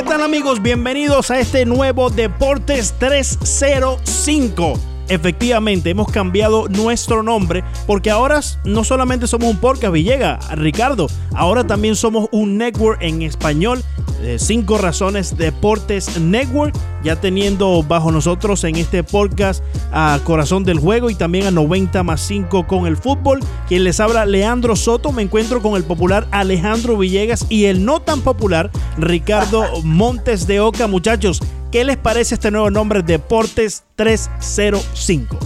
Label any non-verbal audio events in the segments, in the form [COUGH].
¿Qué tal amigos? Bienvenidos a este nuevo Deportes 305 efectivamente hemos cambiado nuestro nombre porque ahora no solamente somos un podcast Villega, Ricardo, ahora también somos un network en español, eh, Cinco Razones Deportes Network, ya teniendo bajo nosotros en este podcast a Corazón del Juego y también a 90 más 5 con el fútbol. Quien les habla, Leandro Soto, me encuentro con el popular Alejandro Villegas y el no tan popular Ricardo [LAUGHS] Montes de Oca, muchachos. ¿Qué les parece este nuevo nombre Deportes 305?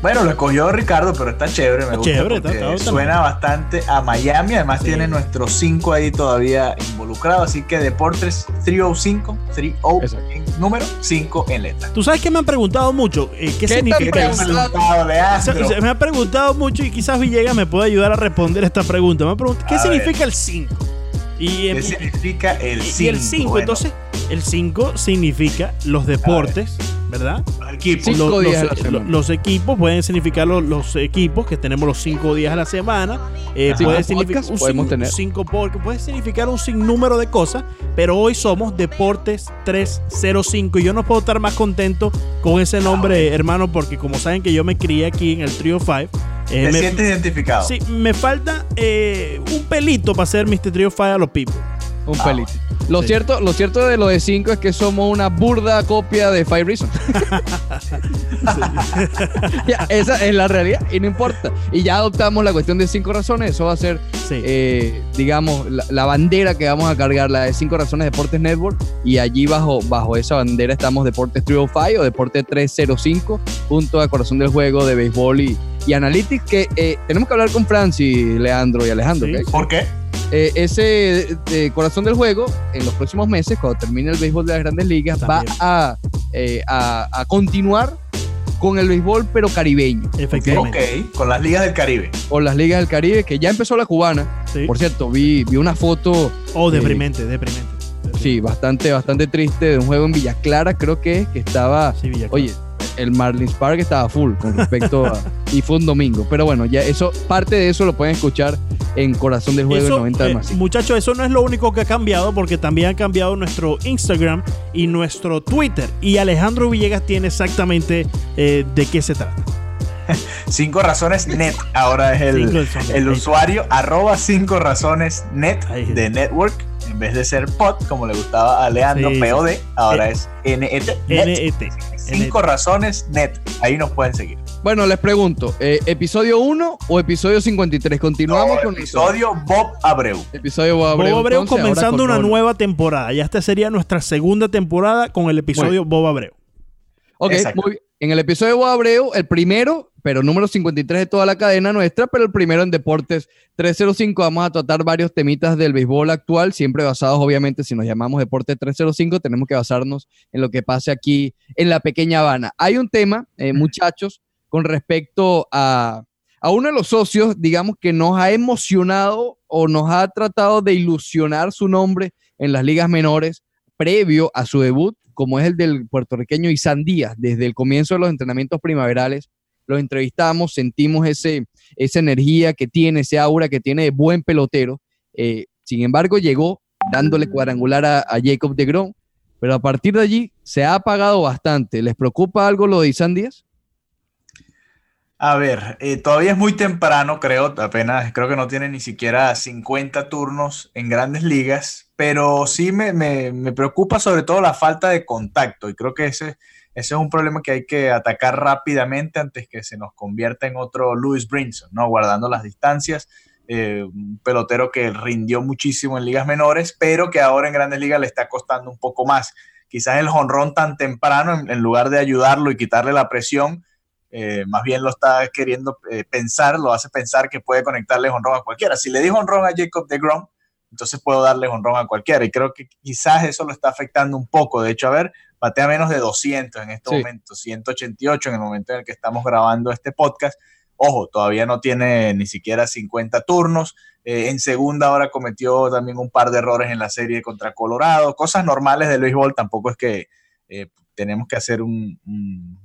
Bueno, lo escogió Ricardo, pero está chévere, me gusta chévere, suena bastante a Miami, además tiene nuestros 5 ahí todavía involucrados, así que Deportes 305, 30 en número 5 en letra. Tú sabes que me han preguntado mucho, eh, ¿qué, significa eso? me han preguntado mucho y quizás Villegas me puede ayudar a responder esta pregunta. Me han preguntado, ¿qué significa el 5? ¿Qué significa el 5? Y el 5, entonces el 5 significa los deportes, ¿verdad? Los equipos. Los, equipos pueden significar los, equipos que tenemos los 5 días a la semana. Eh, puede significar un podemos tener. Cinco puede significar un sinnúmero de cosas, pero hoy somos Deportes 305 y yo no puedo estar más contento con ese nombre, hermano, porque como saben que yo me crié aquí en el Trio 5. Eh, ¿Te sientes identificado? Sí, me falta eh, un pelito para ser Mr. Trio 5 a los people. Un pelito. Lo, cierto, lo cierto de lo de 5 es que somos una burda copia de Five Reasons. [LAUGHS] [LAUGHS] esa es la realidad y no importa. Y ya adoptamos la cuestión de 5 razones. Eso va a ser, eh, digamos, la, bandera que vamos a cargar, la de 5 razones Deportes Network. Y allí bajo, bajo esa bandera estamos Deportes 305 o Deportes 305, junto a Corazón del Juego de Béisbol y, y Analytics. Que eh, tenemos que hablar con Francis, Leandro y Alejandro. ¿Por qué? Eh, ese corazón del juego, en los próximos meses, cuando termine el béisbol de las grandes ligas, va eh, a, a, continuar con el béisbol, pero caribeño. Efectivamente. Ok, con las ligas del Caribe. Con las ligas del Caribe, que ya empezó la cubana. Por cierto, vi, vi una foto. Oh, deprimente, deprimente. Sí, bastante, bastante triste de un juego en Villa Clara, creo que que estaba. Oye, el Marlins Park estaba full con respecto a. y fue un domingo. Pero bueno, ya eso, parte de eso lo pueden escuchar en Corazón del Juego 90 eh, Muchachos, eso no es lo único que ha cambiado, porque también ha cambiado nuestro Instagram y nuestro Twitter. Y Alejandro Villegas tiene exactamente eh, de qué se trata. [LAUGHS] Cinco razones net. Ahora es el, el usuario arroba cinco razones net de network en vez de ser pod, como le gustaba a Leandro, POD, ahora eh, es NET. NET. Cinco razones net. Ahí nos pueden seguir. Bueno, les pregunto, eh, ¿episodio 1 o episodio 53? Continuamos con episodio Bob Abreu. Episodio Bob Abreu. Bob Abreu comenzando una nueva temporada. Ya esta sería nuestra segunda temporada con el episodio Bob Abreu. Ok, muy bien. En el episodio de Bob Abreu, el primero, pero número 53 de toda la cadena nuestra, pero el primero en Deportes 305. Vamos a tratar varios temitas del béisbol actual, siempre basados, obviamente, si nos llamamos Deportes 305, tenemos que basarnos en lo que pase aquí en la pequeña Habana. Hay un tema, eh, muchachos, con respecto a, a uno de los socios, digamos, que nos ha emocionado o nos ha tratado de ilusionar su nombre en las ligas menores previo a su debut como es el del puertorriqueño Isan Díaz, desde el comienzo de los entrenamientos primaverales, lo entrevistamos, sentimos ese, esa energía que tiene, ese aura que tiene de buen pelotero. Eh, sin embargo, llegó dándole cuadrangular a, Jacob de Grom, pero a partir de allí se ha apagado bastante. ¿Les preocupa algo lo de Isan Díaz? A ver, eh, todavía es muy temprano, creo, apenas, creo que no tiene ni siquiera 50 turnos en grandes ligas, pero sí me, preocupa sobre todo la falta de contacto y creo que ese, ese, es un problema que hay que atacar rápidamente antes que se nos convierta en otro Louis Brinson, ¿no? Guardando las distancias, eh, un pelotero que rindió muchísimo en ligas menores, pero que ahora en grandes ligas le está costando un poco más. Quizás el jonrón tan temprano, en lugar de ayudarlo y quitarle la presión, eh, más bien lo está queriendo eh, pensar, lo hace pensar que puede conectarle honrón a cualquiera. Si le dijo honrón a Jacob de Grom, entonces puedo darle honrón a cualquiera. Y creo que quizás eso lo está afectando un poco. De hecho, a ver, batea menos de 200 en este momento, 188 en el momento en el que estamos grabando este podcast. Ojo, todavía no tiene ni siquiera 50 turnos. Eh, en segunda hora cometió también un par de errores en la serie contra Colorado. Cosas normales del béisbol, tampoco es que tenemos que hacer un,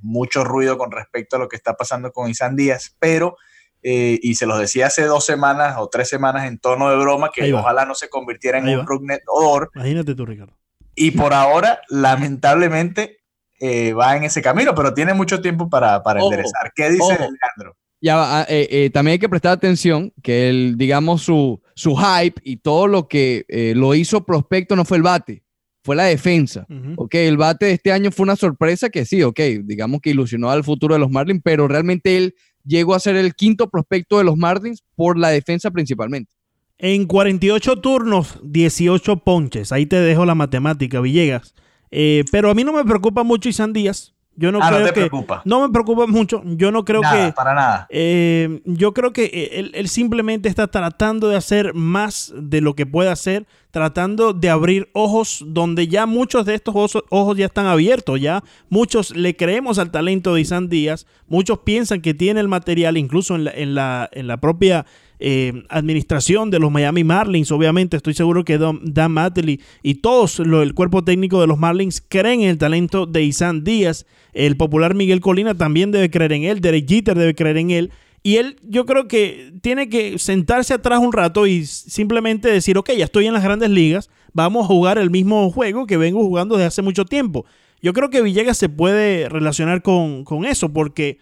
mucho ruido con respecto a lo que está pasando con Isan Díaz, pero, eh, y se los decía hace dos semanas o tres semanas en tono de broma, que ojalá no se convirtiera en un Rugnet odor. Imagínate tú, Ricardo. y por ahora, lamentablemente, eh, va en ese camino, pero tiene mucho tiempo para, para enderezar. ¿Qué dice Alejandro? Ya, eh, eh, también hay que prestar atención que el, digamos, su, su hype y todo lo que lo hizo prospecto no fue el bate, fue la defensa. Ok, el bate de este año fue una sorpresa que sí, ok, digamos que ilusionó al futuro de los Marlins, pero realmente él llegó a ser el quinto prospecto de los Marlins por la defensa principalmente. En 48 turnos, 18 ponches. Ahí te dejo la matemática, Villegas. Eh, pero a mí no me preocupa mucho Isan Díaz. Yo no ah, creo no te que, preocupa. No me preocupa mucho. Yo no creo nada, que. Para nada. Eh, yo creo que eh, él, simplemente está tratando de hacer más de lo que puede hacer, tratando de abrir ojos donde ya muchos de estos ojos, ojos ya están abiertos. Ya muchos le creemos al talento de Isan Díaz. Muchos piensan que tiene el material, incluso en la, en la, en la propia eh, administración de los Miami Marlins. Obviamente, estoy seguro que Dan Matley y todos el cuerpo técnico de los Marlins creen en el talento de Isan Díaz. El popular Miguel Colina también debe creer en él. Derek Jeter debe creer en él. Y él, yo creo que tiene que sentarse atrás un rato y simplemente decir, ok, ya estoy en las grandes ligas, vamos a jugar el mismo juego que vengo jugando desde hace mucho tiempo. Yo creo que Villegas se puede relacionar con, con eso, porque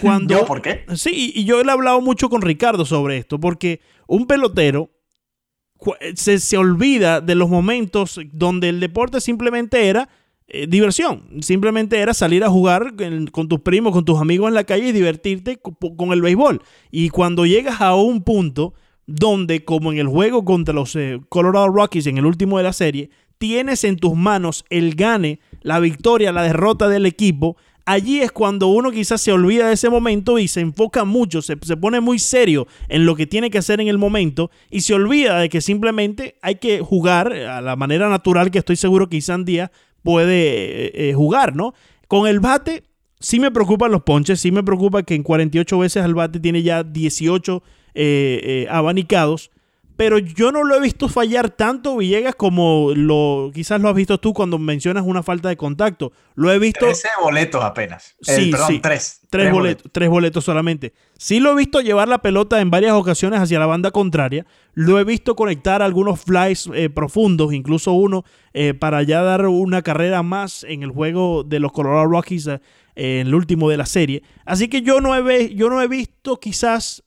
cuando, ¿Por qué? Sí, y yo he hablado mucho con Ricardo sobre esto, porque un pelotero se, se olvida de los momentos donde el deporte simplemente era eh, diversión, simplemente era salir a jugar con tus primos, con tus amigos en la calle y divertirte con, el béisbol. Y cuando llegas a un punto donde, como en el juego contra los eh, Colorado Rockies en el último de la serie, tienes en tus manos el gane, la victoria, la derrota del equipo, allí es cuando uno quizás se olvida de ese momento y se enfoca mucho, se, pone muy serio en lo que tiene que hacer en el momento y se olvida de que simplemente hay que jugar a la manera natural que estoy seguro que Isan Díaz puede eh, eh, jugar, ¿no? Con el bate sí me preocupan los ponches, sí me preocupa que en 48 veces al bate tiene ya 18 eh, abanicados pero yo no lo he visto fallar tanto Villegas como lo quizás lo has visto tú cuando mencionas una falta de contacto. Lo he visto 13 boletos apenas. Sí, perdón, sí. Tres, tres, boletos, tres boletos solamente. Sí lo he visto llevar la pelota en varias ocasiones hacia la banda contraria. Lo he visto conectar algunos flies eh, profundos, incluso uno eh, para ya dar una carrera más en el juego de los Colorado Rockies eh, en el último de la serie. Así que yo no he, yo no he visto quizás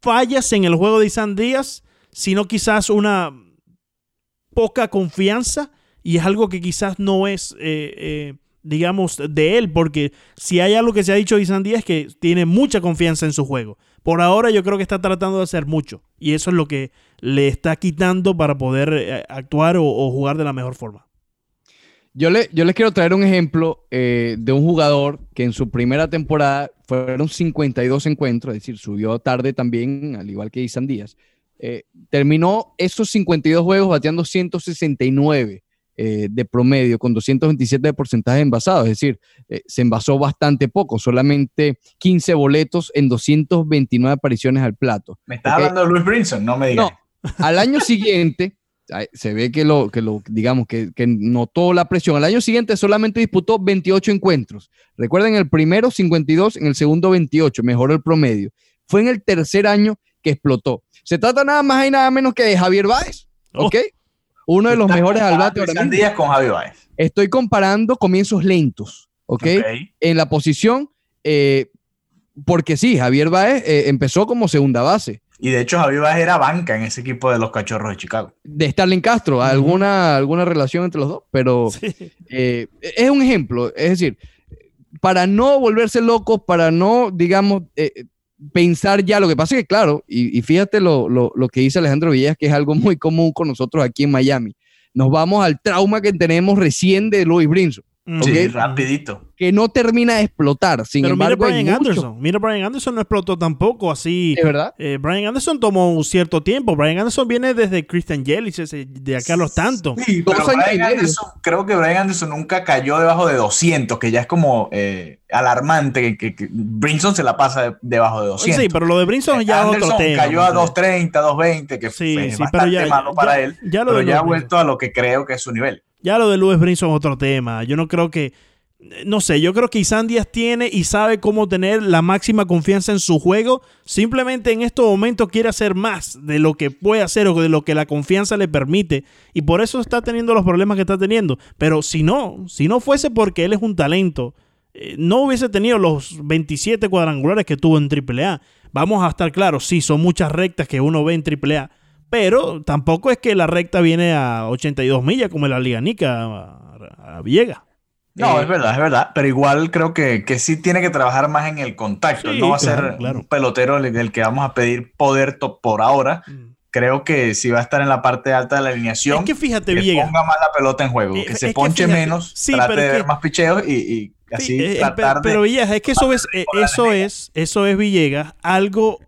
fallas en el juego de Isan Díaz sino quizás una poca confianza y es algo que quizás no es, eh, eh, digamos, de él, porque si hay algo que se ha dicho de Isan Díaz es que tiene mucha confianza en su juego. Por ahora yo creo que está tratando de hacer mucho y eso es lo que le está quitando para poder eh, actuar o, jugar de la mejor forma. Yo, le, yo les quiero traer un ejemplo de un jugador que en su primera temporada fueron 52 encuentros, es decir, subió tarde también, al igual que Isan Díaz, eh, terminó esos 52 juegos bateando 169 eh, de promedio, con 227 de porcentaje envasado, es decir, eh, se envasó bastante poco, solamente 15 boletos en 229 apariciones al plato. Me está hablando de Luis Brinson, no me digas. No, al año siguiente, se ve que lo, que lo digamos, que, que, notó la presión. Al año siguiente solamente disputó 28 encuentros. Recuerden, el primero 52, en el segundo 28, mejoró el promedio. Fue en el tercer año que explotó. Se trata nada más y nada menos que de Javier Báez, oh. ¿ok? Uno de los mejores al bate ahora con Javier Báez. Estoy comparando comienzos lentos, ¿ok? En la posición, eh, porque sí, Javier Báez eh, empezó como segunda base. Y de hecho Javier Báez era banca en ese equipo de los Cachorros de Chicago. De Starling Castro, alguna, alguna relación entre los dos, pero eh, es un ejemplo, es decir, para no volverse locos, para no, digamos, pensar ya, lo que pasa es que, claro, y, fíjate lo, que dice Alejandro Villegas, que es algo muy común con nosotros aquí en Miami. Nos vamos al trauma que tenemos recién de Louis Brinson. Sí, rapidito. Que no termina de explotar. Sin Pero embargo, mira Brian Anderson. Mira Brian Anderson no explotó tampoco así. ¿Es verdad? Eh, Brian Anderson tomó un cierto tiempo. Brian Anderson viene desde Christian Yelich, de acá a los tantos. Sí, pero Brian Anderson, creo que Brian Anderson nunca cayó debajo de 200, que ya es como eh, alarmante que, Brinson se la pasa debajo de 200. Sí, pero lo de Brinson ya es otro tema. cayó a 230, 220, que sí, fue bastante malo para él. Ya lo pero ya ha vuelto a lo que creo que es su nivel. Ya lo de Luis Brinson es otro tema. Yo no creo que no sé, yo creo que Isan Díaz tiene y sabe cómo tener la máxima confianza en su juego. Simplemente en estos momentos quiere hacer más de lo que puede hacer o de lo que la confianza le permite. Y por eso está teniendo los problemas que está teniendo. Pero si no, si no fuese porque él es un talento, eh, no hubiese tenido los 27 cuadrangulares que tuvo en AAA. Vamos a estar claros, sí, son muchas rectas que uno ve en AAA. Pero tampoco es que la recta viene a 82 millas como en la Liga Nica a, a Villegas. No, es eh, verdad, es verdad, pero igual creo que, que, sí tiene que trabajar más en el contacto. no va a ser un pelotero el, que vamos a pedir poder por ahora. Mm. Creo que si va a estar en la parte alta de la alineación, es que fíjate, ponga más la pelota en juego, eh, que se ponche menos, trate de ver más picheos y, así eh, tratar pero, Villegas, es que eso es, eso es, eso es Villegas, algo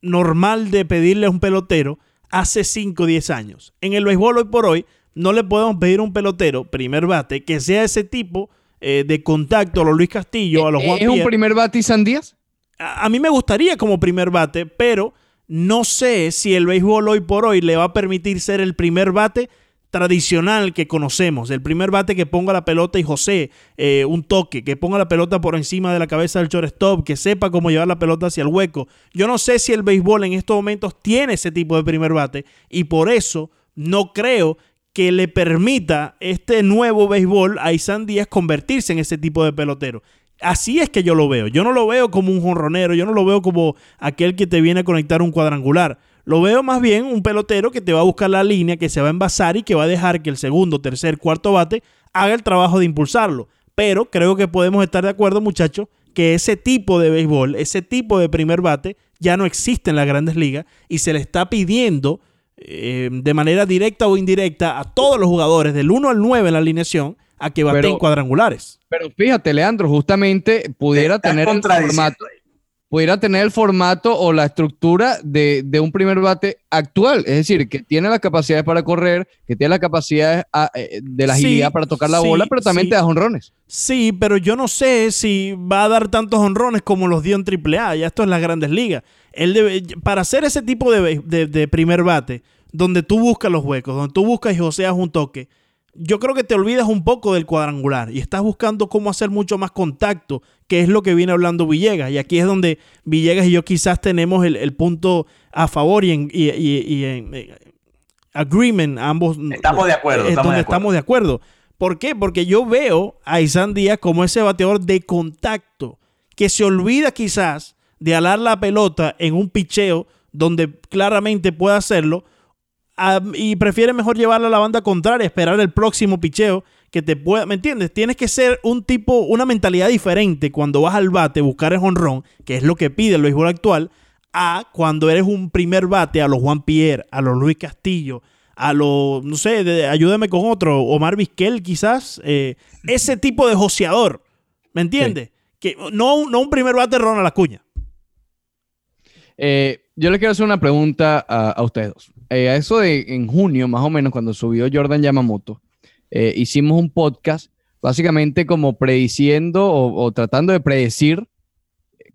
normal de pedirle a un pelotero hace 5 o 10 años. En el béisbol hoy por hoy no le podemos pedir a un pelotero, primer bate, que sea ese tipo eh, de contacto a los Luis Castillo, a los Juan ¿Es un primer bate y Sandías? A, a, mí me gustaría como primer bate, pero no sé si el béisbol hoy por hoy le va a permitir ser el primer bate tradicional que conocemos, el primer bate que ponga la pelota y José, eh, un toque, que ponga la pelota por encima de la cabeza del shortstop, que sepa cómo llevar la pelota hacia el hueco. Yo no sé si el béisbol en estos momentos tiene ese tipo de primer bate y por eso no creo que le permita este nuevo béisbol a Isan Díaz convertirse en ese tipo de pelotero. Así es que yo lo veo. Yo no lo veo como un jonronero, yo no lo veo como aquel que te viene a conectar un cuadrangular. Lo veo más bien un pelotero que te va a buscar la línea, que se va a envasar y que va a dejar que el segundo, tercer, cuarto bate haga el trabajo de impulsarlo. Pero creo que podemos estar de acuerdo, muchachos, que ese tipo de béisbol, ese tipo de primer bate, ya no existe en las grandes ligas y se le está pidiendo eh, de manera directa o indirecta a todos los jugadores del 1 al 9 en la alineación a que baten cuadrangulares. Pero fíjate, Leandro, justamente pudiera tener el formato, pudiera tener el formato o la estructura de, un primer bate actual. Es decir, que tiene las capacidades para correr, que tiene las capacidades ah, eh, de la agilidad para tocar la bola, pero también te da honrones. Sí, pero yo no sé si va a dar tantos honrones como los dio en AAA. Ya esto es las grandes ligas. Él debe, para hacer ese tipo de, primer bate, donde tú buscas los huecos, donde tú buscas y joseas un toque, yo creo que te olvidas un poco del cuadrangular y estás buscando cómo hacer mucho más contacto, que es lo que viene hablando Villegas. Y aquí es donde Villegas y yo quizás tenemos el, punto a favor y en, eh, agreement, ambos. Estamos de acuerdo. Es donde estamos de acuerdo. ¿Por qué? Porque yo veo a Isan Díaz como ese bateador de contacto, que se olvida quizás de alar la pelota en un picheo donde claramente puede hacerlo y prefiere mejor llevarla a la banda contraria, esperar el próximo picheo que te pueda, ¿me entiendes? Tienes que ser un tipo, una mentalidad diferente cuando vas al bate, buscar el honrón, que es lo que pide el béisbol actual, a cuando eres un primer bate a los Juan Pierre, a los Luis Castillo, a los, no sé, ayúdame con otro, Omar Vizquel quizás, eh, ese tipo de joseador, ¿me entiendes? Que no, no un primer bate Ronald Acuña. Eh, yo les quiero hacer una pregunta a, ustedes dos. Eh, a eso de en junio, más o menos, cuando subió Jordan Yamamoto, eh, hicimos un podcast básicamente como prediciendo o, tratando de predecir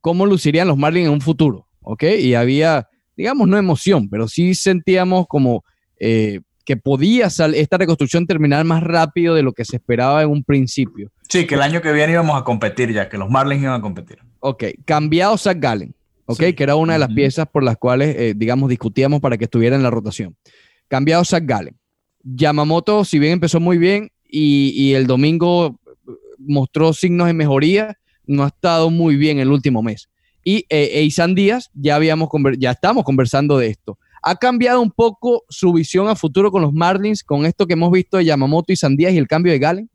cómo lucirían los Marlins en un futuro, ¿ok? Y había, digamos, no emoción, pero sí sentíamos como que podía esta reconstrucción terminar más rápido de lo que se esperaba en un principio. Sí, que el año que viene íbamos a competir ya, que los Marlins iban a competir. Ok, cambiado Zach Gallen. Que era una de las piezas por las cuales, eh, digamos, discutíamos para que estuviera en la rotación. Cambiado Zach Gallen. Yamamoto, si bien empezó muy bien y, el domingo mostró signos de mejoría, no ha estado muy bien el último mes. Y eh, Isan Díaz, ya, habíamos ya estamos conversando de esto. ¿Ha cambiado un poco su visión a futuro con los Marlins, con esto que hemos visto de Yamamoto y Sandías y el cambio de Galen?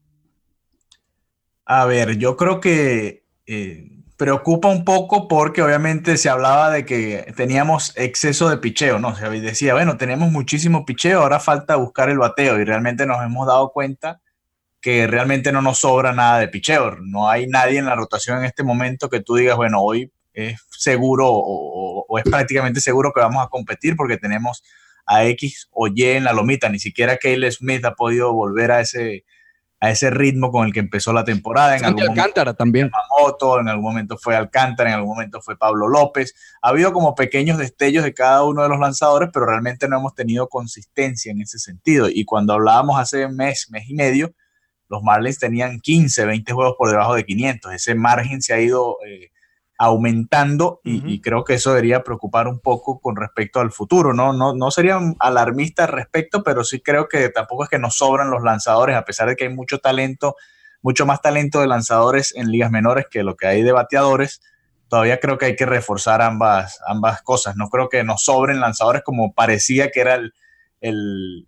A ver, yo creo que eh, preocupa un poco porque obviamente se hablaba de que teníamos exceso de picheo, ¿no? Se decía, bueno, tenemos muchísimo picheo, ahora falta buscar el bateo y realmente nos hemos dado cuenta que realmente no nos sobra nada de picheo. No hay nadie en la rotación en este momento que tú digas, bueno, hoy es seguro o, es prácticamente seguro que vamos a competir porque tenemos a X o Y en la lomita. Ni siquiera Kyle Smith ha podido volver a ese, a ese ritmo con el que empezó la temporada. En algún Alcántara también. en algún momento fue Alcántara, en algún momento fue Pablo López. Ha habido como pequeños destellos de cada uno de los lanzadores, pero realmente no hemos tenido consistencia en ese sentido. Y cuando hablábamos hace mes, mes y medio, los Marlins tenían 15, 20 juegos por debajo de 500. Ese margen se ha ido eh, aumentando y, creo que eso debería preocupar un poco con respecto al futuro. No, no, no sería alarmista al respecto, pero sí creo que tampoco es que nos sobran los lanzadores, a pesar de que hay mucho talento, mucho más talento de lanzadores en ligas menores que lo que hay de bateadores. Todavía creo que hay que reforzar ambas, ambas cosas. No creo que nos sobren lanzadores como parecía que era el, el,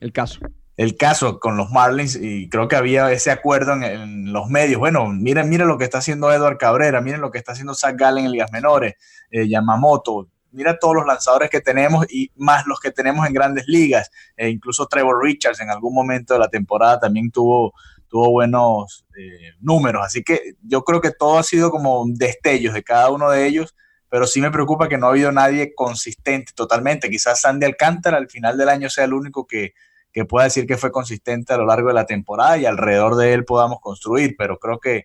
el caso el caso con los Marlins y creo que había ese acuerdo en, los medios. Bueno, miren, miren lo que está haciendo Edward Cabrera, miren lo que está haciendo Zach Gallen en ligas menores, eh, Yamamoto, mira todos los lanzadores que tenemos y más los que tenemos en grandes ligas. E incluso Trevor Richards en algún momento de la temporada también tuvo, tuvo buenos eh, números. Así que yo creo que todo ha sido como destellos de cada uno de ellos. Pero sí me preocupa que no ha habido nadie consistente totalmente. Quizás Sandy Alcántara al final del año sea el único que, que pueda decir que fue consistente a lo largo de la temporada y alrededor de él podamos construir, pero creo que,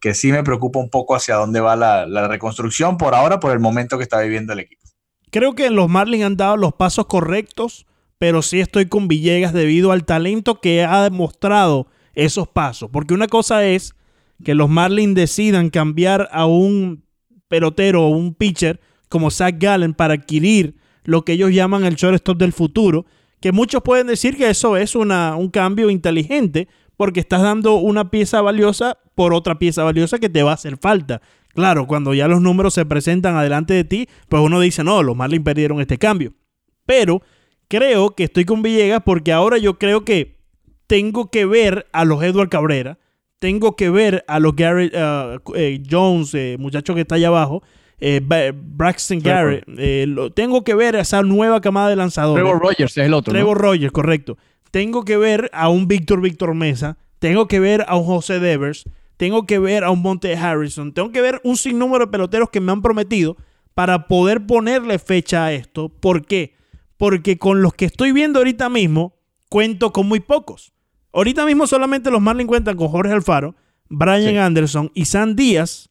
que sí me preocupa un poco hacia dónde va la, reconstrucción por ahora, por el momento que está viviendo el equipo. Creo que los Marlins han dado los pasos correctos, pero sí estoy con Villegas debido al talento que ha demostrado esos pasos. Porque una cosa es que los Marlins decidan cambiar a un pelotero o un pitcher como Zach Gallen para adquirir lo que ellos llaman el shortstop del futuro que muchos pueden decir que eso es una, un cambio inteligente porque estás dando una pieza valiosa por otra pieza valiosa que te va a hacer falta. Claro, cuando ya los números se presentan adelante de ti, pues uno dice, no, los Marlins perdieron este cambio. Pero creo que estoy con Villegas porque ahora yo creo que tengo que ver a los Edward Cabrera, tengo que ver a los Gary uh, Jones, eh, muchacho que está allá abajo, eh, Braxton Garrett. Eh, tengo que ver a esa nueva camada de lanzadores. Trevor Rogers es el otro. Trevor Rogers, correcto. Tengo que ver a un Víctor Víctor Mesa. Tengo que ver a un José Devers. Tengo que ver a un Monte Harrison. Tengo que ver un sinnúmero de peloteros que me han prometido para poder ponerle fecha a esto. ¿Por qué? Porque con los que estoy viendo ahorita mismo, cuento con muy pocos. Ahorita mismo solamente los Marlins cuentan con Jorge Alfaro, Brian Anderson y San Díaz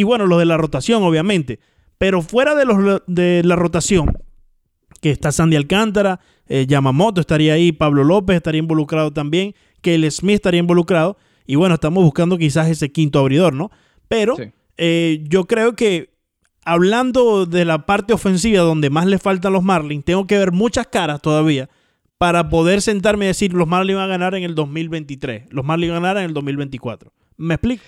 y bueno, lo de la rotación, obviamente. Pero fuera de, los, de la rotación, que está Sandy Alcántara, eh, Yamamoto estaría ahí, Pablo López estaría involucrado también, el Smith estaría involucrado. Y bueno, estamos buscando quizás ese quinto abridor, ¿no? Pero eh, yo creo que hablando de la parte ofensiva donde más le faltan los Marlins, tengo que ver muchas caras todavía para poder sentarme y decir los Marlins van a ganar en el 2023, los Marlins van a ganar en el 2024. ¿Me explico?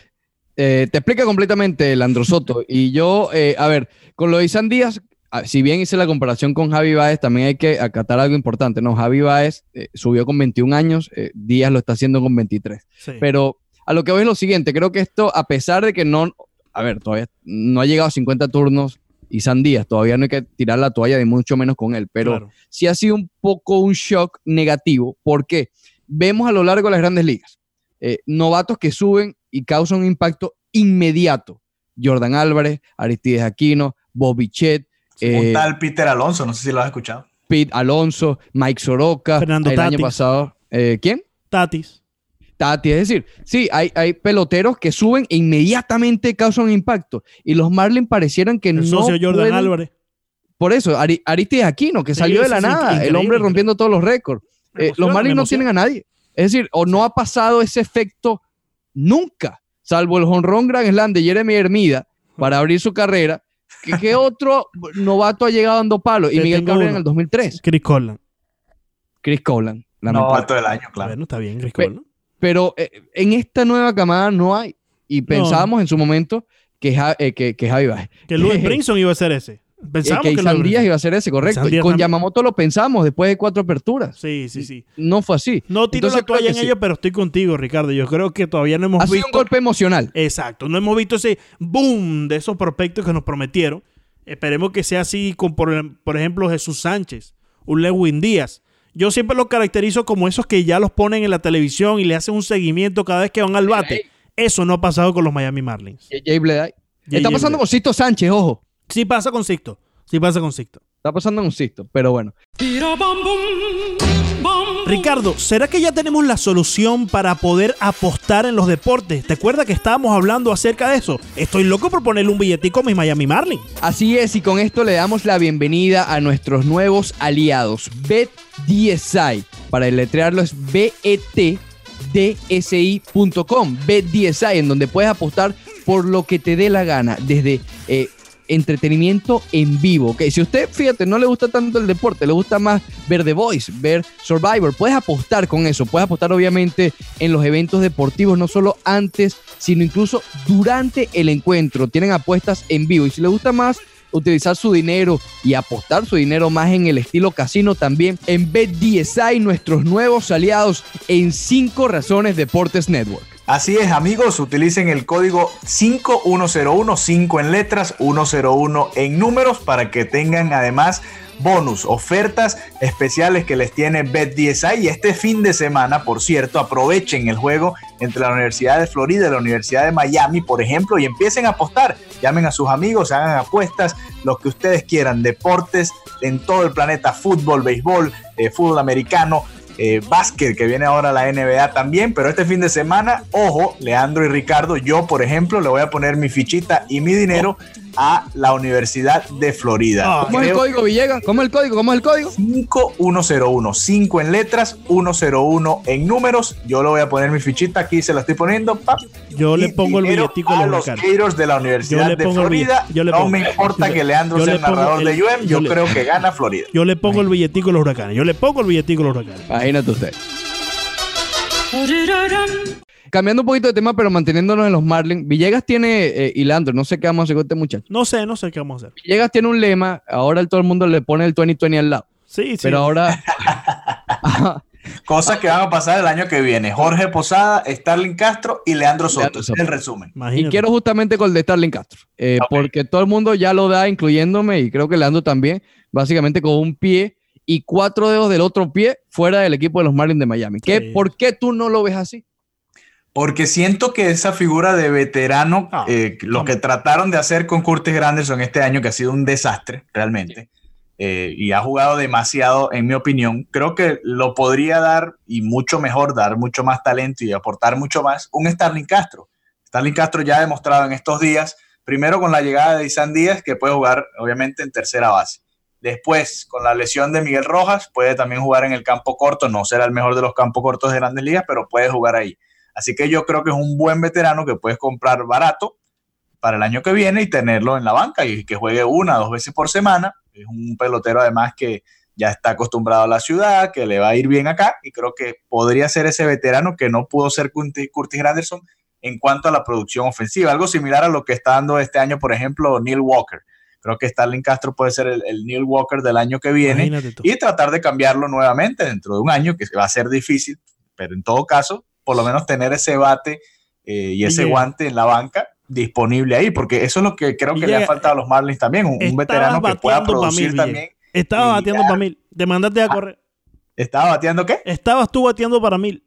Eh, te explica completamente el Soto. y yo, eh, a ver, con lo de Isan Díaz, ah, si bien hice la comparación con Javi Baez, también hay que acatar algo importante, ¿no? Javi Baez eh, subió con 21 años, Díaz lo está haciendo con 23. Pero a lo que voy es lo siguiente, creo que esto, a pesar de que no, a ver, todavía no ha llegado a 50 turnos Isan Díaz, todavía no hay que tirar la toalla, de mucho menos con él, pero sí ha sido un poco un shock negativo, porque vemos a lo largo de las grandes ligas, novatos que suben y causa un impacto inmediato. Jordan Álvarez, Aristides Aquino, Bobby Chet. un eh, tal Peter Alonso, no sé si lo has escuchado. Pete Alonso, Mike Soroka. Fernando el año pasado. Eh, ¿Quién? Tatis. Tati, es decir, sí, hay, hay, peloteros que suben e inmediatamente causan impacto. Y los Marlins parecieran que no. socio Jordan Álvarez. Por eso, Aristides Aquino, que salió de la nada, el hombre rompiendo todos los récords. Eh, los Marlins no tienen a nadie. Es decir, o no ha pasado ese efecto Nunca, salvo el honrón Grand Slam de Jeremy Hermida para abrir su carrera. ¿Qué, [LAUGHS] otro novato ha llegado dando palo? Y Miguel Cabrera en el 2003. Chris Collan. Chris Collan. Novato del año, claro. Bueno, está bien, Chris Collan. Pero, eh, en esta nueva camada no hay. Y pensábamos en su momento que, eh, que, que Javi Baez. Que Louis [LAUGHS] Brinson iba a ser ese. Pensamos que, que Díaz iba a ser ese, correcto. Y con Yamamoto lo pensamos después de cuatro aperturas. Sí, sí, sí. No fue así. No tiro la toalla en ello, pero estoy contigo, Ricardo. Yo creo que todavía no hemos visto. Ha sido un golpe emocional. Exacto. No hemos visto ese boom de esos prospectos que nos prometieron. Esperemos que sea así con, por, ejemplo, Jesús Sánchez, un Lewin Díaz. Yo siempre los caracterizo como esos que ya los ponen en la televisión y le hacen un seguimiento cada vez que van al bate. Eso no ha pasado con los Miami Marlins. Está pasando con Sisto Sánchez, ojo. Sí pasa con Sixto. Sí pasa con Sixto. Está pasando con Sixto, pero bueno. Ricardo, ¿será que ya tenemos la solución para poder apostar en los deportes? ¿Te acuerdas que estábamos hablando acerca de eso? Estoy loco por ponerle un billetico a mis Miami Marlins. Así es, y con esto le damos la bienvenida a nuestros nuevos aliados, BetDSI. Para deletrearlo es B-E-T BetDSI.com, BetDSI, en donde puedes apostar por lo que te dé la gana, desde eh, entretenimiento en vivo. ¿okay? Si usted, fíjate, no le gusta tanto el deporte, le gusta más ver The Voice, ver Survivor, puedes apostar con eso. Puedes apostar, obviamente, en los eventos deportivos, no solo antes, sino incluso durante el encuentro. Tienen apuestas en vivo. Y si le gusta más utilizar su dinero y apostar su dinero más en el estilo casino también en BetDSI, nuestros nuevos aliados en 5 Razones Deportes Network. Así es, amigos, utilicen el código 5101, 5 en letras, 101 en números, para que tengan además bonus, ofertas especiales que les tiene BetDSI. Y este fin de semana, por cierto, aprovechen el juego entre la Universidad de Florida y la Universidad de Miami, por ejemplo, y empiecen a apostar. Llamen a sus amigos, hagan apuestas, lo que ustedes quieran, deportes en todo el planeta, fútbol, béisbol, eh, fútbol americano, eh, que viene ahora la NBA también, pero este fin de semana, ojo, Leandro y Ricardo, yo por ejemplo le voy a poner mi fichita y mi dinero a la Universidad de Florida. Ah, ¿Cómo es el código, Villegas? ¿Cómo es el código? ¿Cómo es el código? 5101, 5 en letras, 101 en números. Yo le voy a poner mi fichita aquí, se la estoy poniendo. yo le pongo el billetico a los Gators de la Universidad de Florida. no me importa que Leandro sea el narrador de UM, yo, creo que gana Florida. Yo le pongo el billetico a los huracanes. Yo le pongo el billetico a los huracanes. Imagínate usted. Cambiando un poquito de tema, pero manteniéndonos en los Marlins, Villegas tiene, eh, y no sé qué vamos a hacer con este muchacho. No sé, no sé qué vamos a hacer. Villegas tiene un lema, ahora todo el mundo le pone el 2020 al lado. Sí, sí. Pero ahora... [LAUGHS] Cosas que van a pasar el año que viene. Jorge Posada, Starling Castro y Leandro Soto. el resumen. Y quiero justamente con el de Starling Castro. Eh, porque todo el mundo ya lo da, incluyéndome, y creo que Leandro también, básicamente con un pie y cuatro dedos del otro pie fuera del equipo de los Marlins de Miami. ¿Qué, ¿Por qué tú no lo ves así? Porque siento que esa figura de veterano, ah, eh, lo que trataron de hacer con Curtis Granderson este año, que ha sido un desastre realmente, eh, y ha jugado demasiado, en mi opinión, creo que lo podría dar y mucho mejor, dar mucho más talento y aportar mucho más un Starling Castro. Starling Castro ya ha demostrado en estos días, primero con la llegada de Isan Díaz, que puede jugar obviamente en tercera base. Después, con la lesión de Miguel Rojas, puede también jugar en el campo corto, no será el mejor de los campos cortos de grandes ligas, pero puede jugar ahí. Así que yo creo que es un buen veterano que puedes comprar barato para el año que viene y tenerlo en la banca y que juegue una o dos veces por semana. Es un pelotero además que ya está acostumbrado a la ciudad, que le va a ir bien acá y creo que podría ser ese veterano que no pudo ser Curtis Granderson en cuanto a la producción ofensiva. Algo similar a lo que está dando este año, por ejemplo, Neil Walker. Creo que Starling Castro puede ser el, el Neil Walker del año que viene y tratar de cambiarlo nuevamente dentro de un año, que va a ser difícil, pero en todo caso por lo menos tener ese bate eh, y ese guante en la banca disponible ahí, porque eso es lo que creo que le ha faltado a los Marlins también, un, veterano que pueda producir también. Estaba bateando para mil, te mandaste a ah, correr. ¿Estaba bateando qué? Estabas tú bateando para mil.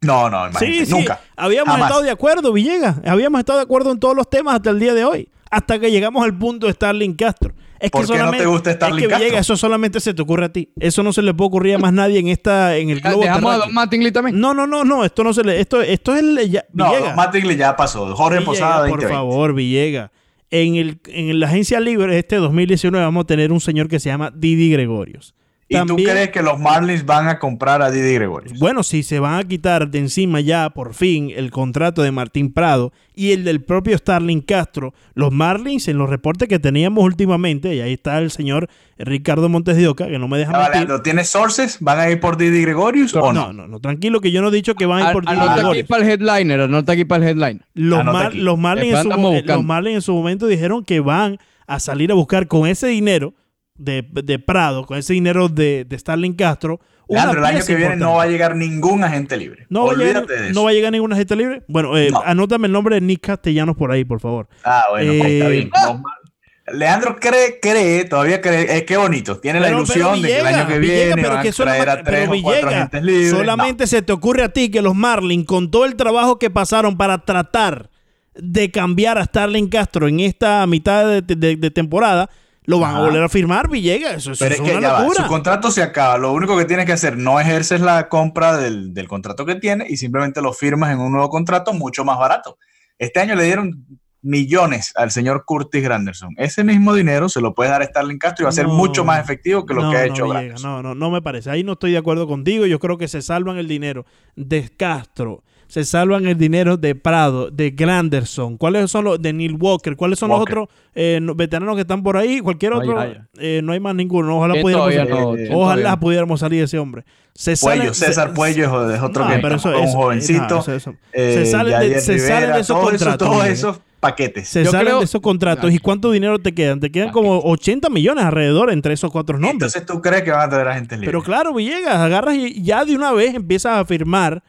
No, no, sí, sí. nunca. Habíamos estado de acuerdo, Villegas. Habíamos estado de acuerdo en todos los temas hasta el día de hoy. Hasta que llegamos al punto de Starling Castro. Es ¿Por qué no te gusta Starling es que Llega, eso solamente se te ocurre a ti. Eso no se le puede ocurrir a más nadie en esta en el globo ¿Dejamos a Don Mattingly también? No, no, no, no. Esto no se le... Esto, esto es el... Ya, no, Don Mattingly ya pasó. Jorge Posada Por favor, Villega. En, el, en la agencia libre este 2019 vamos a tener un señor que se llama Didi Gregorios. ¿Y tú crees que los Marlins van a comprar a Didi Gregorio? Bueno, si se van a quitar de encima ya por fin el contrato de Martín Prado y el del propio Starling Castro, los Marlins en los reportes que teníamos últimamente, y ahí está el señor Ricardo Montes de Oca, que no me deja mentir. ¿Tienes sources? ¿Van a ir por Didi Gregorius no, o no? No, no, tranquilo que yo no he dicho que van a ir por Didi Gregorius. aquí para el headliner, anota aquí para el headliner. Los, los, Marlins los Marlins en su momento dijeron que van a salir a buscar con ese dinero de, Prado, con ese dinero de, de Starling Castro. Leandro, el año que viene no va a llegar ningún agente libre. No va, a llegar, ¿No va a llegar ningún agente libre? Bueno, eh, anótame el nombre de Nick Castellanos por ahí, por favor. Ah, bueno, pues está bien. Eh, Leandro cree, cree, todavía cree, es que bonito, tiene la ilusión de que el año que viene van a traer a tres o cuatro agentes libres. Solamente se te ocurre a ti que los Marlins, con todo el trabajo que pasaron para tratar de cambiar a Starling Castro en esta mitad de temporada, lo van a volver a firmar, Villegas. Eso, Pero es, que una su contrato se acaba. Lo único que tienes que hacer, no ejerces la compra del, del, contrato que tiene y simplemente lo firmas en un nuevo contrato mucho más barato. Este año le dieron millones al señor Curtis Granderson. Ese mismo dinero se lo puede dar a Starling Castro y va a ser mucho más efectivo que lo que ha hecho no, Granderson. No, no, no me parece. Ahí no estoy de acuerdo contigo. Yo creo que se salvan el dinero de Castro. Se salvan el dinero de Prado, de Granderson. ¿Cuáles son los de Neil Walker? ¿Cuáles son los otros eh, veteranos que están por ahí? Cualquier otro. Eh, no hay más ninguno. Ojalá pudiéramos, salir, ojalá pudiéramos salir de ese hombre. Se Puello, César Puello es otro que es un jovencito. se salen de, se salen de esos contratos. Todos esos paquetes. Se salen de esos contratos. ¿Y cuánto dinero te quedan? Te quedan como 80 millones alrededor entre esos cuatro nombres. Entonces tú crees que van a tener a gente libre. Pero claro, Villegas, agarras y ya de una vez empiezas a firmar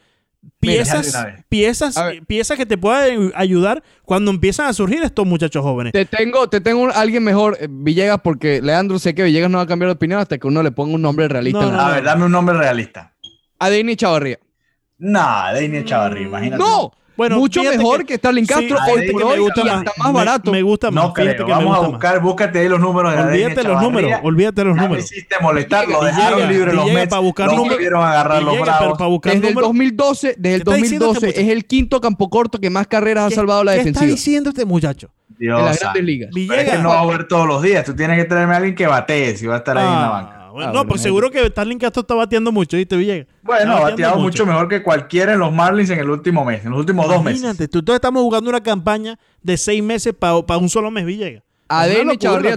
piezas, piezas, piezas que te puedan ayudar cuando empiezan a surgir estos muchachos jóvenes. Te tengo, te tengo alguien mejor, eh, Villegas, porque Leandro sé que Villegas no va a cambiar de opinión hasta que uno le ponga un nombre realista. a ver, dame un nombre realista. Adini Chavarría. No, Adini Chavarría, imagínate. No, bueno, mucho mejor que, que Starling Castro hoy por hoy me gusta más, está más barato. Me, gusta más. No creo. Vamos a buscar, búscate ahí los números de Olvídate los números, olvídate los números. No hiciste molestar, lo dejaron libre los Mets. Para buscar no pudieron agarrar los bravos. Para buscar desde el 2012, desde el 2012 es el quinto campo corto que más carreras ha salvado la defensiva. ¿Qué está diciendo este muchacho? Dios, en las grandes ligas. Villegas, es que no va a ver todos los días. Tú tienes que traerme a alguien que batee si va a estar ahí en la ah. Ah, no, pues seguro que Starling Castro está bateando mucho, ¿viste, Villegas? Bueno, ha bateado mucho. mejor que cualquiera en los Marlins en el último mes, en los últimos dos meses. Imagínate, tú todos estamos jugando una campaña de seis meses para un solo mes, Villegas. ADN Chavarría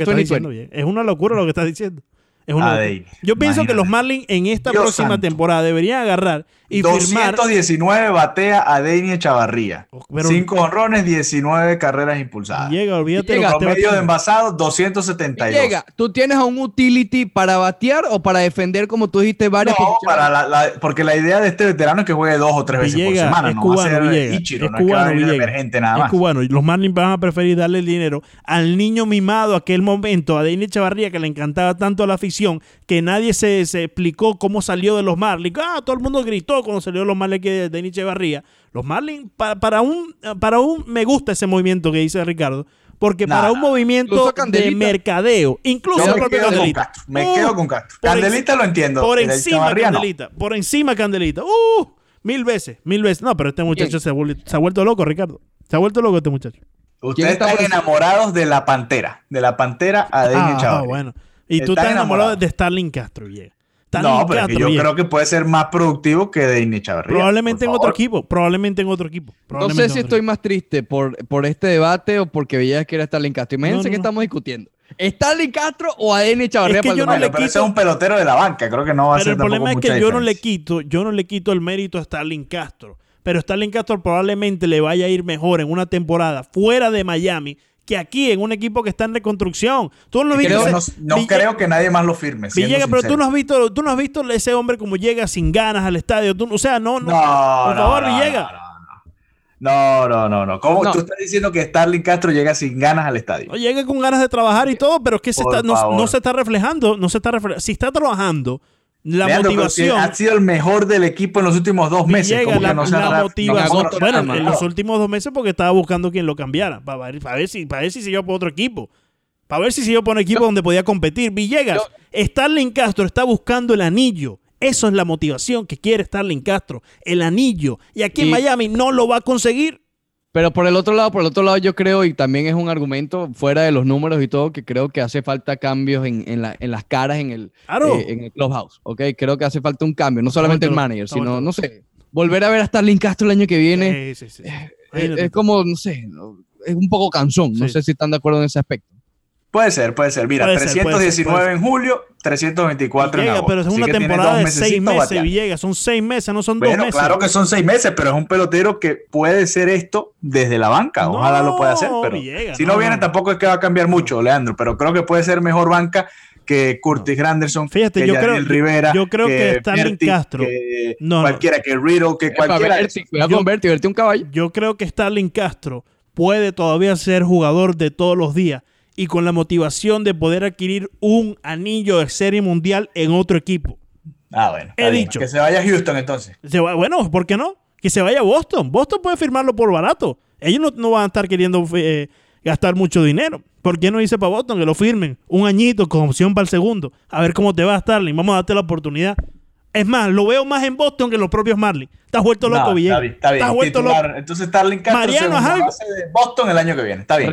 Es una locura lo que estás diciendo. Es una Yo pienso que los Marlins en esta próxima temporada deberían agarrar y 219 batea a Dani Chavarría. 5 honrones, 19 carreras impulsadas. Llega, olvídate. Llega, promedio de envasado, 272. Llega, ¿tú tienes a un utility para batear o para defender, como tú dijiste, varias No, para la, porque la idea de este veterano es que juegue dos o tres veces por semana. Es no cubano, va a ser Ichiro, es no cubano, es que emergente nada más. Es cubano. Y los Marlins van a preferir darle el dinero al niño mimado aquel momento, a Dani Chavarría, que le encantaba tanto a la afición, que nadie se, se explicó cómo salió de los Marlins. Ah, todo el mundo gritó cuando salió los Marlins de Denis Barría. Los Marlins, para, un, para un, me gusta ese movimiento que dice Ricardo, porque para un movimiento de mercadeo, incluso me, quedo Candelita. me uh, quedo con Castro. Candelita lo entiendo. Por encima Candelita. Por encima Candelita. Uh, mil veces, mil veces. No, pero este muchacho se ha, vuelto loco, Ricardo. Se ha vuelto loco este muchacho. Ustedes están enamorados de la pantera. De la pantera a Denis ah, bueno. Y tú estás enamorado de Starling Castro, no, pero yo creo que puede ser más productivo que de Chavarría. Probablemente en otro equipo, probablemente en otro equipo. No sé si estoy más triste por, por este debate o porque veías que era Starling Castro. Imagínense que estamos discutiendo. ¿Starling Castro o ADN Chavarría? Es que yo no le quito... es un pelotero de la banca, creo que no va a ser Pero el problema es que yo no le quito, yo no le quito el mérito a Starling Castro. Pero Starling Castro probablemente le vaya a ir mejor en una temporada fuera de Miami que aquí en un equipo que está en reconstrucción. Tú no, creo, no, creo que nadie más lo firme. Villegas, pero tú no has visto, tú no has visto ese hombre como llega sin ganas al estadio. o sea, no, no. por favor, Villegas. No, no, no, no. ¿Cómo tú estás diciendo que Starling Castro llega sin ganas al estadio? No, llega con ganas de trabajar y todo, pero es que se está, no, se está reflejando, no se está Si está trabajando, la motivación. Ha sido el mejor del equipo en los últimos dos meses. Llega la, motivación. bueno, en los últimos dos meses porque estaba buscando quien lo cambiara. Para ver, para ver si, para ver si se iba por otro equipo. Para ver si se iba por un equipo donde podía competir. Villegas, Starling Castro está buscando el anillo. Eso es la motivación que quiere Starling Castro. El anillo. Y aquí en Miami no lo va a conseguir. Pero por el otro lado, por el otro lado, yo creo, y también es un argumento fuera de los números y todo, que creo que hace falta cambios en, en, la, en las caras en el, eh, en el clubhouse. ¿ok? Creo que hace falta un cambio, no solamente el manager, sino, no sé, volver a ver a Starling Castro el año que viene. Sí, sí, sí. Eh, es, como, no sé, es un poco cansón. No sé si están de acuerdo en ese aspecto. Puede ser, puede ser. Mira, 319 en julio, 324 en agosto. Pero es una temporada de seis meses, Villegas. Son seis meses, no son dos meses. Claro que son seis meses, pero es un pelotero que puede ser esto desde la banca. Ojalá lo pueda hacer, pero si no, viene tampoco es que va a cambiar mucho, Leandro. Pero creo que puede ser mejor banca que Curtis Granderson, Fíjate, que yo creo, Rivera, yo creo que, que Starling Castro, que cualquiera, que Riddle, que cualquiera. Yo, un caballo. Yo creo que Starling Castro puede todavía ser jugador de todos los días y con la motivación de poder adquirir un anillo de serie mundial en otro equipo. Ah, bueno. He dicho. Que se vaya a Houston entonces. bueno, ¿por qué no? Que se vaya a Boston. Boston puede firmarlo por barato. Ellos no, van a estar queriendo eh, gastar mucho dinero. ¿Por qué no dice para Boston que lo firmen? Un añito con opción para el segundo. A ver cómo te va, Starling. Vamos a darte la oportunidad. Es más, lo veo más en Boston que en los propios Marlins. Estás vuelto loco, Villegas. Está bien, está bien. loco. Entonces Starling Castro Mariano se de Boston el año que viene. Está bien.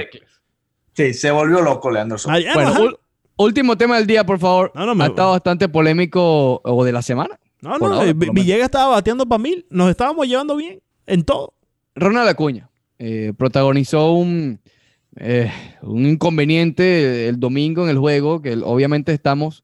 Sí, se volvió loco Leandro Bueno, último tema del día, por favor. ha estado bastante polémico o de la semana. No, no, eh, Villegas estaba bateando para mil. Nos estábamos llevando bien en todo. Ronald Acuña eh, protagonizó un, eh, un inconveniente el domingo en el juego que obviamente estamos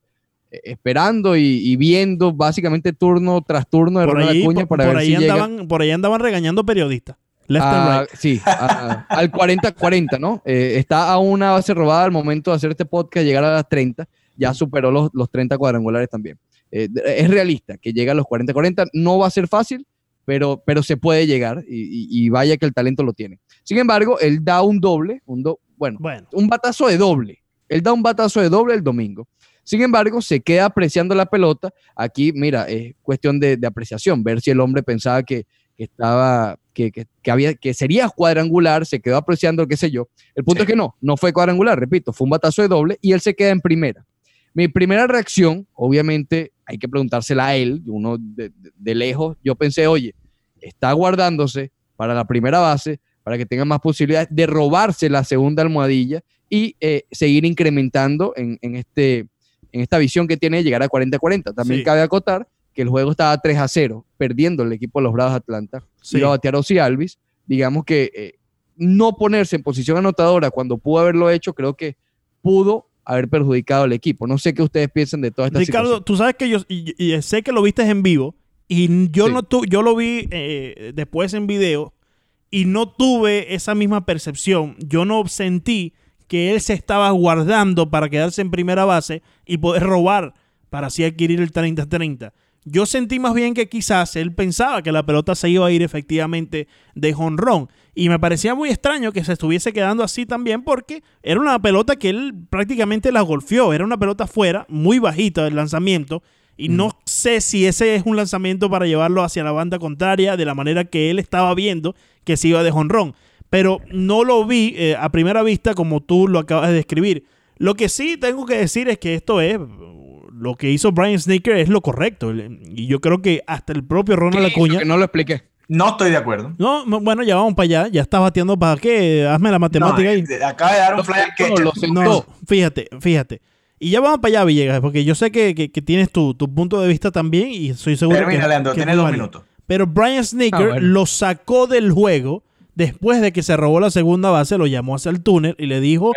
esperando y, viendo básicamente turno tras turno de Ronald Acuña para ver ahí si andaban, Por ahí andaban regañando periodistas. Ah, sí, al 40-40, ¿no? Eh, está a una base robada al momento de hacer este podcast, llegar a las 30, ya superó los, los 30 cuadrangulares también. Eh, es realista que llega a los 40-40, no va a ser fácil, pero, pero se puede llegar y, vaya que el talento lo tiene. Sin embargo, él da un doble, un bueno, un batazo de doble. Él da un batazo de doble el domingo. Sin embargo, se queda apreciando la pelota. Aquí, mira, es cuestión de, de apreciación, ver si el hombre pensaba que, que estaba, que, que, había, que sería cuadrangular, se quedó apreciando, qué sé yo. El punto es que no, no fue cuadrangular, repito, fue un batazo de doble y él se queda en primera. Mi primera reacción, obviamente, hay que preguntársela a él, uno de, de, lejos, yo pensé, oye, está guardándose para la primera base, para que tenga más posibilidades de robarse la segunda almohadilla y eh, seguir incrementando en, en, este, en esta visión que tiene de llegar a 40-40. También cabe acotar que el juego estaba 3 a 0, perdiendo el equipo de los Bravos Atlanta. Sí. Iba a batear Alvis. Digamos que eh, no ponerse en posición anotadora cuando pudo haberlo hecho, creo que pudo haber perjudicado al equipo. No sé qué ustedes piensan de toda esta Ricardo, tú sabes que yo y, sé que lo viste en vivo y yo no tu, yo lo vi eh, después en video y no tuve esa misma percepción. Yo no sentí que él se estaba guardando para quedarse en primera base y poder robar para así adquirir el 30-30. Yo sentí más bien que quizás él pensaba que la pelota se iba a ir efectivamente de jonrón. Y me parecía muy extraño que se estuviese quedando así también porque era una pelota que él prácticamente la golpeó. Era una pelota fuera, muy bajita del lanzamiento. Y no mm. sé si ese es un lanzamiento para llevarlo hacia la banda contraria de la manera que él estaba viendo que se iba de jonrón. Pero no lo vi eh, a primera vista como tú lo acabas de describir. Lo que sí tengo que decir es que esto es lo que hizo Brian Sneaker es lo correcto. Y yo creo que hasta el propio Ronald Acuña. Que no lo expliqué. No estoy de acuerdo. No, bueno, ya vamos para allá. Ya estás bateando para qué. Hazme la matemática ahí. Acaba de dar un flyer que. No, fíjate, fíjate. Y ya vamos para allá, Villegas, porque yo sé que, tienes tu, punto de vista también y soy seguro Termina, que. Leandro, tienes dos minutos. Pero Brian Sneaker ah, lo sacó del juego Después de que se robó la segunda base, lo llamó hacia el túnel y le dijo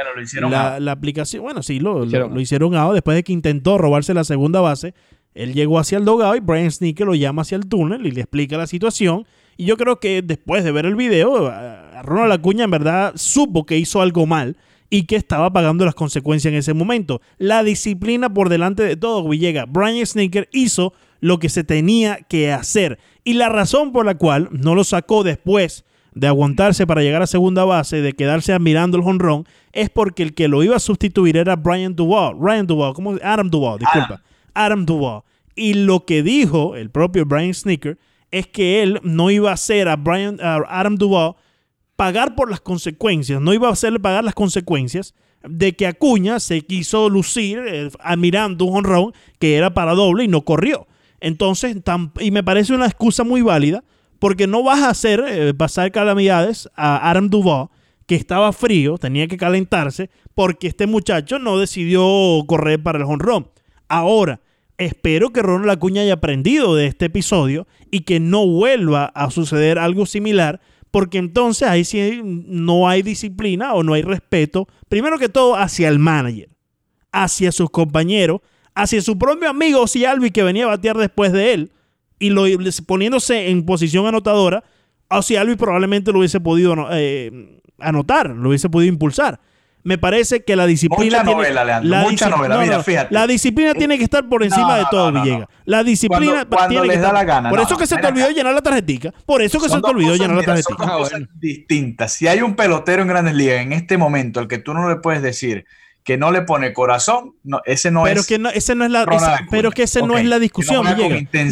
la, la, aplicación. Bueno, sí, lo, lo, hicieron a Después de que intentó robarse la segunda base, él llegó hacia el dogado y Brian Sneaker lo llama hacia el túnel y le explica la situación. Y yo creo que después de ver el video, Ronald Acuña en verdad supo que hizo algo mal y que estaba pagando las consecuencias en ese momento. La disciplina por delante de todo, Villega. Brian Sneaker hizo lo que se tenía que hacer. Y la razón por la cual no lo sacó después de aguantarse para llegar a segunda base, de quedarse admirando el jonrón, es porque el que lo iba a sustituir era Brian Duvall. Ryan Duvall, ¿cómo? Adam Duvall, disculpa. Adam Duvall. Y lo que dijo el propio Brian Sneaker es que él no iba a hacer a, Brian, Adam Duvall pagar por las consecuencias, no iba a hacerle pagar las consecuencias de que Acuña se quiso lucir eh, admirando un jonrón que era para doble y no corrió. Entonces, y me parece una excusa muy válida porque no vas a hacer eh, pasar calamidades a Adam Duvall, que estaba frío, tenía que calentarse, porque este muchacho no decidió correr para el honrón. Ahora, espero que Ronald Acuña haya aprendido de este episodio y que no vuelva a suceder algo similar, porque entonces ahí sí no hay disciplina o no hay respeto, primero que todo hacia el manager, hacia sus compañeros, hacia su propio amigo Albi que venía a batear después de él y lo, poniéndose en posición anotadora, si Albi probablemente lo hubiese podido eh, anotar, lo hubiese podido impulsar. Me parece que la disciplina. Mucha tiene, novela, Leandro. La mucha novela. Mira, fíjate. La disciplina tiene que estar por encima de todo, Villegas. La disciplina cuando, tiene les que da la gana. Por eso que se te olvidó llenar la tarjetita. Por eso que se te olvidó llenar la tarjetita. Son cosas distintas. Si hay un pelotero en Grandes Ligas en este momento al que tú no le puedes decir que no le pone corazón, no, ese no pero es. Que no, ese no es la, pero que ese no es la discusión, no, no,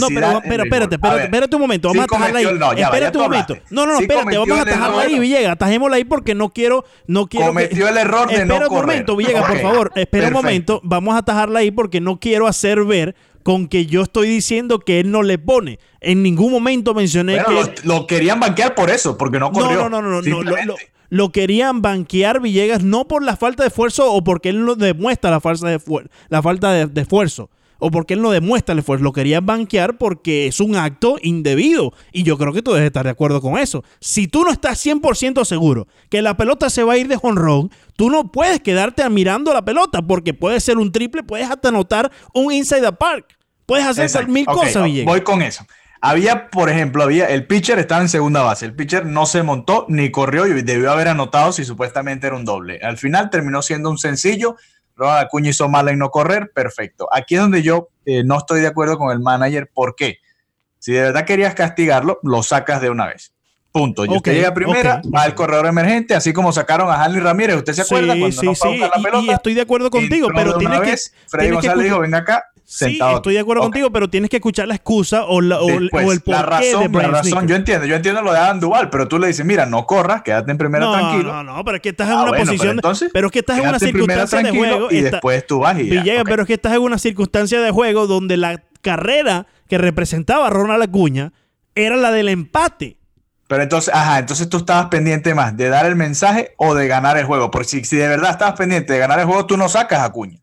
pero, pero espérate, espérate, espérate un momento, vamos a atajarla ahí. No, espérate un momento. No, no, no, espérate, vamos a atajarla ahí, Villegas, atajémosla ahí porque no quiero, no quiero. Cometió el error de espera no un momento, Villegas, por favor, espera un momento, vamos a atajarla ahí porque no quiero hacer ver con que yo estoy diciendo que él no le pone. En ningún momento mencioné que. Lo, querían banquear por eso, porque no corrió. No, no, no, no. no lo, querían banquear Villegas no por la falta de esfuerzo o porque él no demuestra la falta de, la falta de esfuerzo o porque él no demuestra el esfuerzo. Lo querían banquear porque es un acto indebido. Y yo creo que tú debes estar de acuerdo con eso. Si tú no estás 100% seguro que la pelota se va a ir de jonrón, tú no puedes quedarte mirando la pelota porque puede ser un triple, puedes hasta anotar un inside the park. Puedes hacer mil cosas, Villegas. Voy con eso. Había, por ejemplo, había el pitcher estaba en segunda base. El pitcher no se montó ni corrió y debió haber anotado si supuestamente era un doble. Al final terminó siendo un sencillo Ronald Acuña hizo mala y no correr, perfecto. Aquí es donde yo eh, no estoy de acuerdo con el manager. ¿Por qué? Si de verdad querías castigarlo, lo sacas de una vez. Punto. Y usted llega primera, va al corredor emergente, así como sacaron a Hanley Ramírez. ¿Usted se acuerda sí, cuando sí, sí. la pelota? Y, estoy de acuerdo contigo, pero tiene que. Freddy González dijo: venga acá, Sí, estoy de acuerdo contigo, pero tienes que escuchar la excusa o, el porqué la razón, de la razón, yo entiendo, yo entiendo lo de Adam Duval, pero tú le dices, mira, no corras, quédate en primera tranquilo. No, no, pero es que estás en ah, una posición, pero, es que estás en una circunstancia de juego y después tú vas y ya, pero es que estás en una circunstancia de juego donde la carrera que representaba a Ronald Acuña era la del empate. Pero entonces, ajá, entonces tú estabas pendiente más de dar el mensaje o de ganar el juego. Porque si, si de verdad estabas pendiente de ganar el juego, tú no sacas a Acuña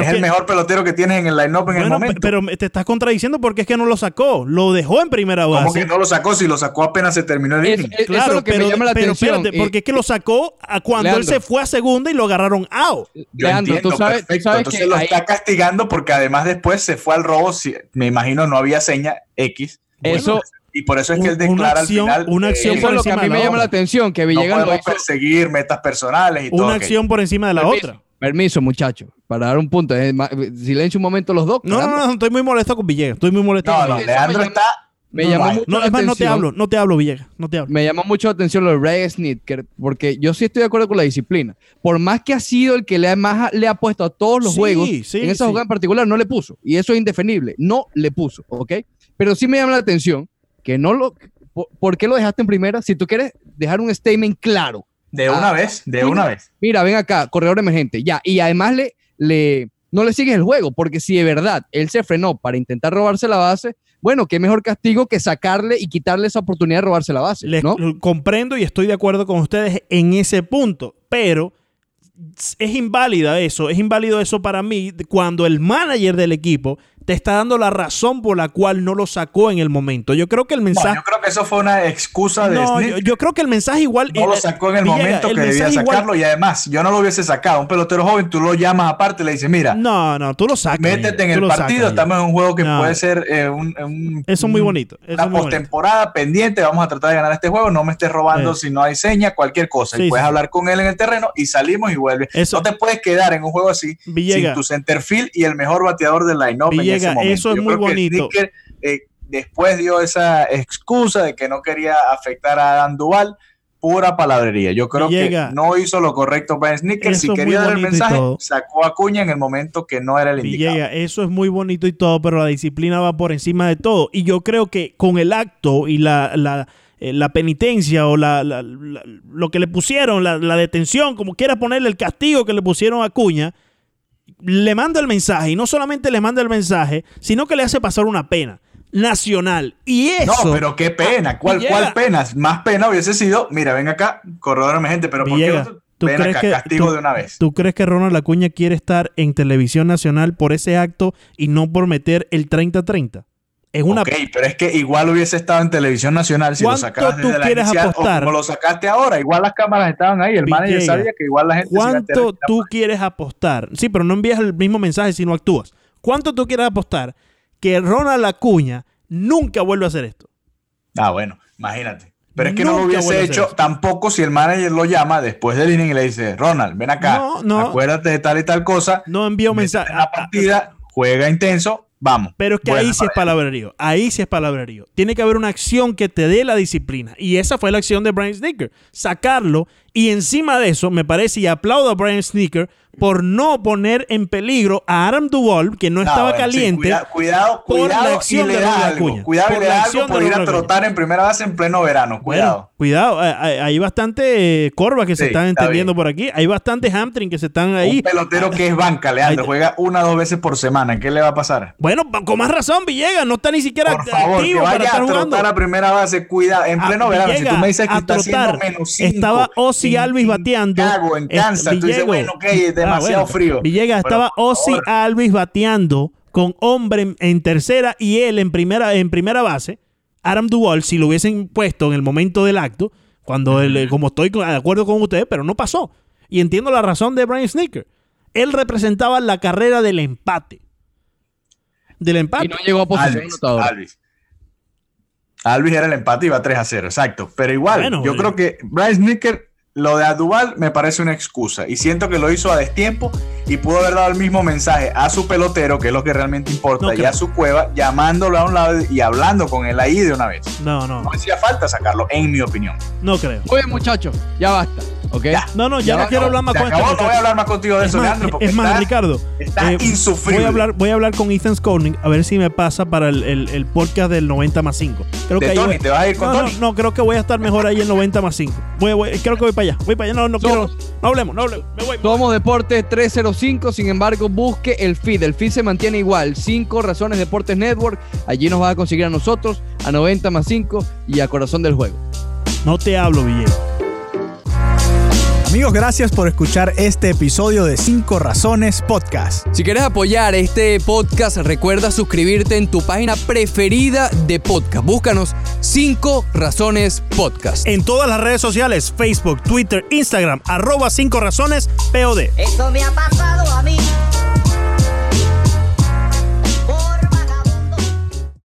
es el mejor pelotero que tienes en el line-up en el momento. Pero te estás contradiciendo porque es que no lo sacó. Lo dejó en primera base. ¿Cómo que no lo sacó? Si lo sacó apenas se terminó el inning. claro, lo que pero, me llama la atención. porque es que lo sacó cuando él se fue a segunda y lo agarraron out. Leandro, tú sabes, Entonces lo está castigando porque además después se fue al robo. me imagino no había seña X. Eso... y por eso es que él declara al final. Una acción por lo que a mí me llama la atención, que Villegas no perseguir metas personales y una todo. Una acción por encima de la otra. Permiso, muchacho, para dar un punto. Silencio un momento los dos. No, no, no, estoy muy molesto con Villegas. Estoy muy molesto no, con Leandro está. Me llama mucho no, es más, no te hablo, no te hablo, Villegas. No te hablo. Me llama mucho la atención lo de Ray Snitker, porque yo sí estoy de acuerdo con la disciplina. Por más que ha sido el que le ha, más le ha puesto a todos los juegos, en esa jugada en particular no le puso. Y eso es indefendible. No le puso, ¿ok? Pero sí me llama la atención que no lo. ¿Por qué lo dejaste en primera? Si tú quieres dejar un statement claro de una ah, vez, de una vez. Mira, ven acá, corredor emergente, ya. Y además le, le, no le sigues el juego, porque si de verdad él se frenó para intentar robarse la base, bueno, qué mejor castigo que sacarle y quitarle esa oportunidad de robarse la base. ¿no? comprendo y estoy de acuerdo con ustedes en ese punto, pero es inválida eso, es inválido eso para mí cuando el manager del equipo te está dando la razón por la cual no lo sacó en el momento. Yo creo que el mensaje. yo creo que eso fue una excusa de. No, yo, creo que el mensaje igual. No lo sacó en el momento que debía sacarlo y además, yo no lo hubiese sacado. Un pelotero joven, tú lo llamas aparte y le dices, mira. No, no, tú lo sacas. Métete en el partido. estamos en un juego que puede ser eh, un, Eso es muy bonito. una postemporada pendiente. Vamos a tratar de ganar este juego. No me estés robando si no hay seña, cualquier cosa. y puedes hablar con él en el terreno y salimos y vuelves. No te puedes quedar en un juego así sin tu centerfield y el mejor bateador del line-up eso es muy bonito. Eh, después dio esa excusa de que no quería afectar a Dan Duval. Pura palabrería. Yo creo que no hizo lo correcto para Snicker. Si quería dar el mensaje, sacó a Cuña en el momento que no era el indicado. eso es muy bonito y todo, pero la disciplina va por encima de todo. Y yo creo que con el acto y la, la eh, penitencia o la, lo que le pusieron, la, detención, como quiera ponerle el castigo que le pusieron a Cuña, le manda el mensaje y no solamente le manda el mensaje, sino que le hace pasar una pena nacional. Y eso. No, pero qué pena. ¿Cuál, ¿cuál pena? Más pena hubiese sido, mira, ven acá, corredor gente pero ¿por qué ¿Tú crees que, castigo de una vez. ¿Tú crees que Ronald Acuña quiere estar en televisión nacional por ese acto y no por meter el 30-30? Es una... Ok, pero es que igual hubiese estado en televisión nacional si lo sacabas desde la quieres apostar? o como lo sacaste ahora. Igual las cámaras estaban ahí, el manager sabía que igual la gente... ¿Cuánto tú quieres apostar? Sí, pero no envías el mismo mensaje si no actúas. ¿Cuánto tú quieres apostar que Ronald Acuña nunca vuelve a hacer esto? Ah, bueno, imagínate. Pero es que no lo hubiese hecho tampoco si el manager lo llama después del inning y le dice, Ronald, ven acá, acuérdate de tal y tal cosa. No envía un mensaje. La partida, juega intenso, Vamos. Pero es que ahí sí es palabrerío. Ahí sí es palabrerío. Tiene que haber una acción que te dé la disciplina. Y esa fue la acción de Brian Snicker. Sacarlo Y encima de eso, me parece, y aplaudo a Brian Sneaker por no poner en peligro a Adam Duvall, que no, estaba caliente. cuidado, cuidado, por la acción de Cuidado por la acción por ir a trotar en primera base en pleno verano. Cuidado. cuidado, hay bastante eh, corvas que se están entendiendo por aquí. Hay bastante hamstring que se están ahí. Un pelotero que es banca, Leandro. Juega una o dos veces por semana. ¿Qué le va a pasar? Bueno, con más razón, Villegas. No está ni siquiera por favor, que vaya a trotar a primera base. Cuidado. En pleno verano. si tú me dices que está trotar, menos Estaba Ozzy Alvis bateando. en Kansas. Tú dices, bueno, ok, demasiado frío. Villegas estaba Ozzy Alvis bateando con hombre en, tercera y él en primera, en primera base. Adam Duvall, si lo hubiesen puesto en el momento del acto, cuando él, como estoy de acuerdo con ustedes, pero no pasó. Y entiendo la razón de Brian Sneaker. Él representaba la carrera del empate. Del empate. Y no llegó a posición Alvis, Alvis. era el empate y iba 3 a 0, exacto. Pero igual, yo eh. creo que Brian Sneaker lo de Adual me parece una excusa y siento que lo hizo a destiempo y pudo haber dado el mismo mensaje a su pelotero, que es lo que realmente importa, y a su cueva, llamándolo a un lado y hablando con él ahí de una vez. No, no. No hacía falta sacarlo, en mi opinión. No creo. Oye, muchachos, ya basta. ¿Ok? No, no, ya, no, quiero hablar más con este No voy a hablar más contigo de eso, Leandro. Porque es más, Ricardo. Está eh, insufrible. Voy a, hablar, voy a hablar con Ethan Scorning a ver si me pasa para el, el, podcast del 90 más 5. Creo de que Tony, ¿te vas a ir con no, Tony? No, no, creo que voy a estar mejor ahí en 90 más 5. Voy, voy, creo que voy para allá. Voy para allá. No, no quiero. No hablemos, no hablemos. Me voy. Somos Deportes 305. Sin embargo, busque el feed. El feed se mantiene igual. 5 Razones Deportes Network. Allí nos va a conseguir a nosotros, a 90 más 5 y a Corazón del Juego. No te hablo, Villegas. Amigos, gracias por escuchar este episodio de 5 Razones Podcast. Si quieres apoyar este podcast, recuerda suscribirte en tu página preferida de podcast. Búscanos 5 Razones Podcast. En todas las redes sociales, Facebook, Twitter, Instagram, arroba 5 Razones POD. Eso me ha pasado